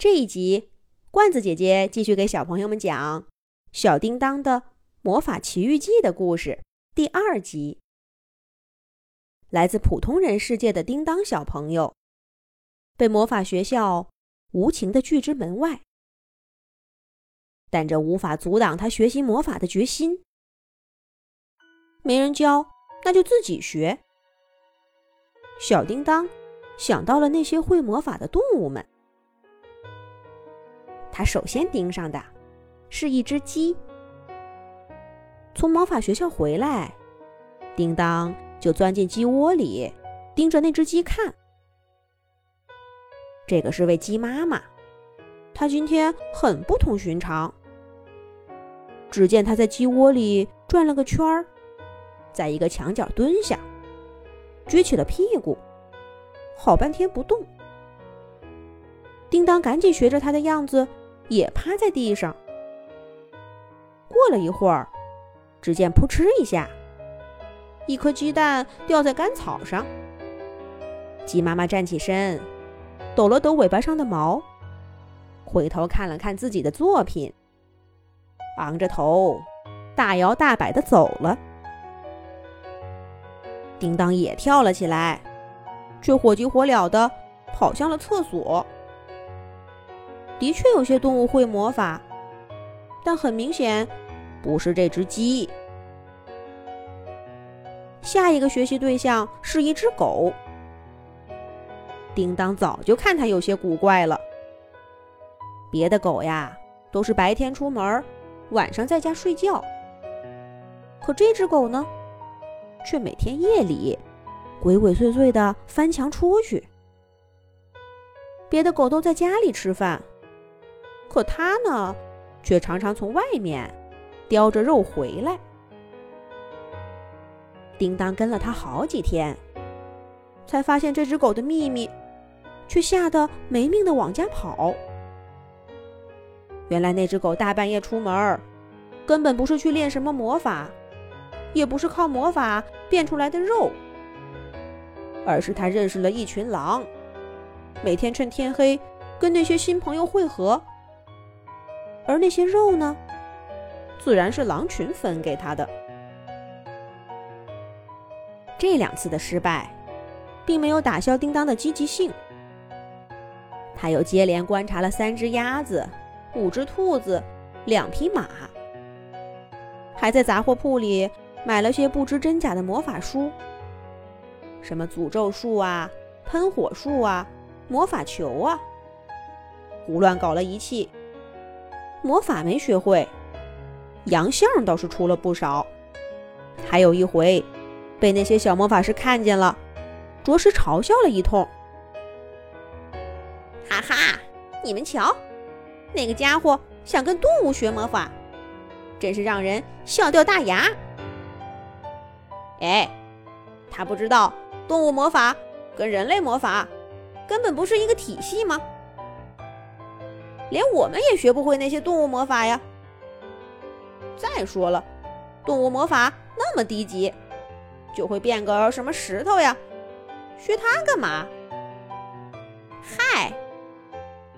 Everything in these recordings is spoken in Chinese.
这一集，罐子姐姐继续给小朋友们讲《小叮当的魔法奇遇记》的故事，第二集。来自普通人世界的叮当小朋友，被魔法学校无情的拒之门外，但这无法阻挡他学习魔法的决心。没人教，那就自己学。小叮当想到了那些会魔法的动物们。他首先盯上的是一只鸡。从魔法学校回来，叮当就钻进鸡窝里，盯着那只鸡看。这个是位鸡妈妈，她今天很不同寻常。只见她在鸡窝里转了个圈儿，在一个墙角蹲下，撅起了屁股，好半天不动。叮当赶紧学着她的样子。也趴在地上。过了一会儿，只见扑哧一下，一颗鸡蛋掉在干草上。鸡妈妈站起身，抖了抖尾巴上的毛，回头看了看自己的作品，昂着头，大摇大摆的走了。叮当也跳了起来，却火急火燎的跑向了厕所。的确有些动物会魔法，但很明显不是这只鸡。下一个学习对象是一只狗。叮当早就看它有些古怪了。别的狗呀，都是白天出门，晚上在家睡觉。可这只狗呢，却每天夜里鬼鬼祟祟的翻墙出去。别的狗都在家里吃饭。可他呢，却常常从外面叼着肉回来。叮当跟了他好几天，才发现这只狗的秘密，却吓得没命的往家跑。原来那只狗大半夜出门，根本不是去练什么魔法，也不是靠魔法变出来的肉，而是他认识了一群狼，每天趁天黑跟那些新朋友会合。而那些肉呢，自然是狼群分给他的。这两次的失败，并没有打消叮当的积极性。他又接连观察了三只鸭子、五只兔子、两匹马，还在杂货铺里买了些不知真假的魔法书，什么诅咒术啊、喷火术啊、魔法球啊，胡乱搞了一气。魔法没学会，洋相倒是出了不少。还有一回，被那些小魔法师看见了，着实嘲笑了一通。哈哈，你们瞧，那个家伙想跟动物学魔法，真是让人笑掉大牙。哎，他不知道动物魔法跟人类魔法根本不是一个体系吗？连我们也学不会那些动物魔法呀！再说了，动物魔法那么低级，就会变个什么石头呀？学它干嘛？嗨，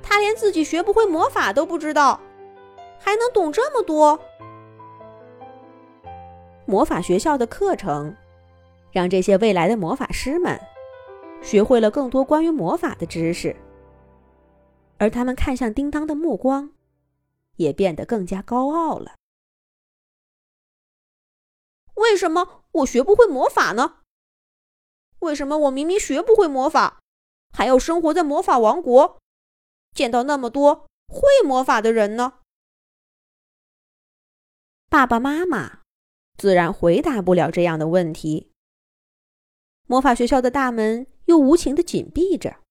他连自己学不会魔法都不知道，还能懂这么多？魔法学校的课程，让这些未来的魔法师们学会了更多关于魔法的知识。而他们看向叮当的目光，也变得更加高傲了。为什么我学不会魔法呢？为什么我明明学不会魔法，还要生活在魔法王国，见到那么多会魔法的人呢？爸爸妈妈自然回答不了这样的问题。魔法学校的大门又无情的紧闭着。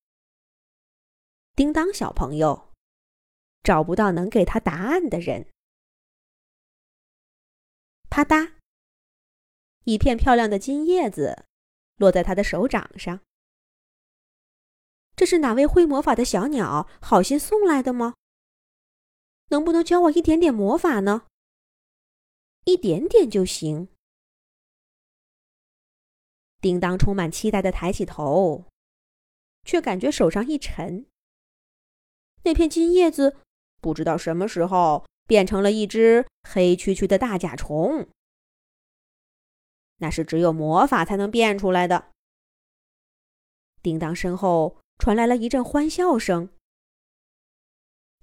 叮当小朋友找不到能给他答案的人。啪嗒，一片漂亮的金叶子落在他的手掌上。这是哪位会魔法的小鸟好心送来的吗？能不能教我一点点魔法呢？一点点就行。叮当充满期待的抬起头，却感觉手上一沉。那片金叶子不知道什么时候变成了一只黑黢黢的大甲虫。那是只有魔法才能变出来的。叮当身后传来了一阵欢笑声，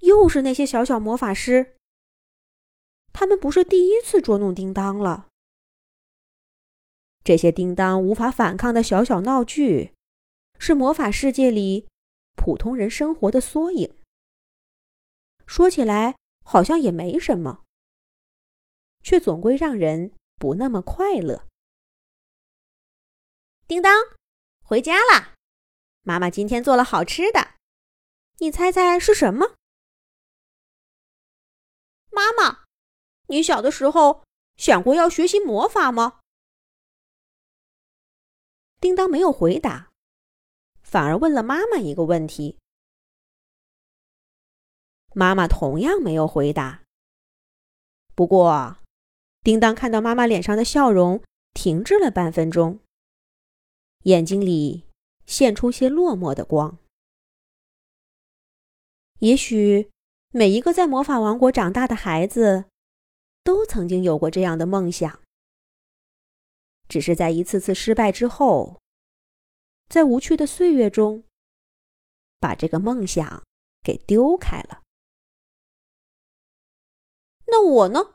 又是那些小小魔法师。他们不是第一次捉弄叮当了。这些叮当无法反抗的小小闹剧，是魔法世界里普通人生活的缩影。说起来好像也没什么，却总归让人不那么快乐。叮当，回家啦！妈妈今天做了好吃的，你猜猜是什么？妈妈，你小的时候想过要学习魔法吗？叮当没有回答，反而问了妈妈一个问题。妈妈同样没有回答。不过，叮当看到妈妈脸上的笑容停滞了半分钟，眼睛里现出些落寞的光。也许，每一个在魔法王国长大的孩子，都曾经有过这样的梦想，只是在一次次失败之后，在无趣的岁月中，把这个梦想给丢开了。那我呢？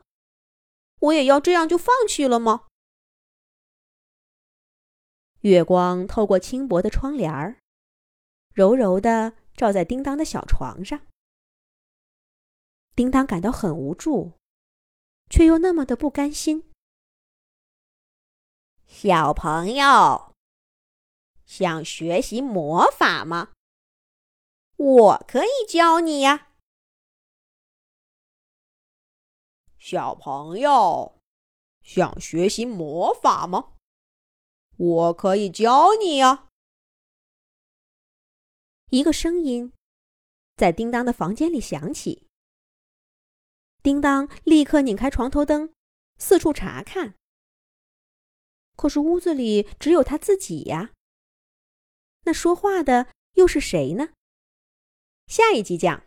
我也要这样就放弃了吗？月光透过轻薄的窗帘，柔柔的照在叮当的小床上。叮当感到很无助，却又那么的不甘心。小朋友，想学习魔法吗？我可以教你呀。小朋友，想学习魔法吗？我可以教你呀。一个声音在叮当的房间里响起。叮当立刻拧开床头灯，四处查看。可是屋子里只有他自己呀。那说话的又是谁呢？下一集讲。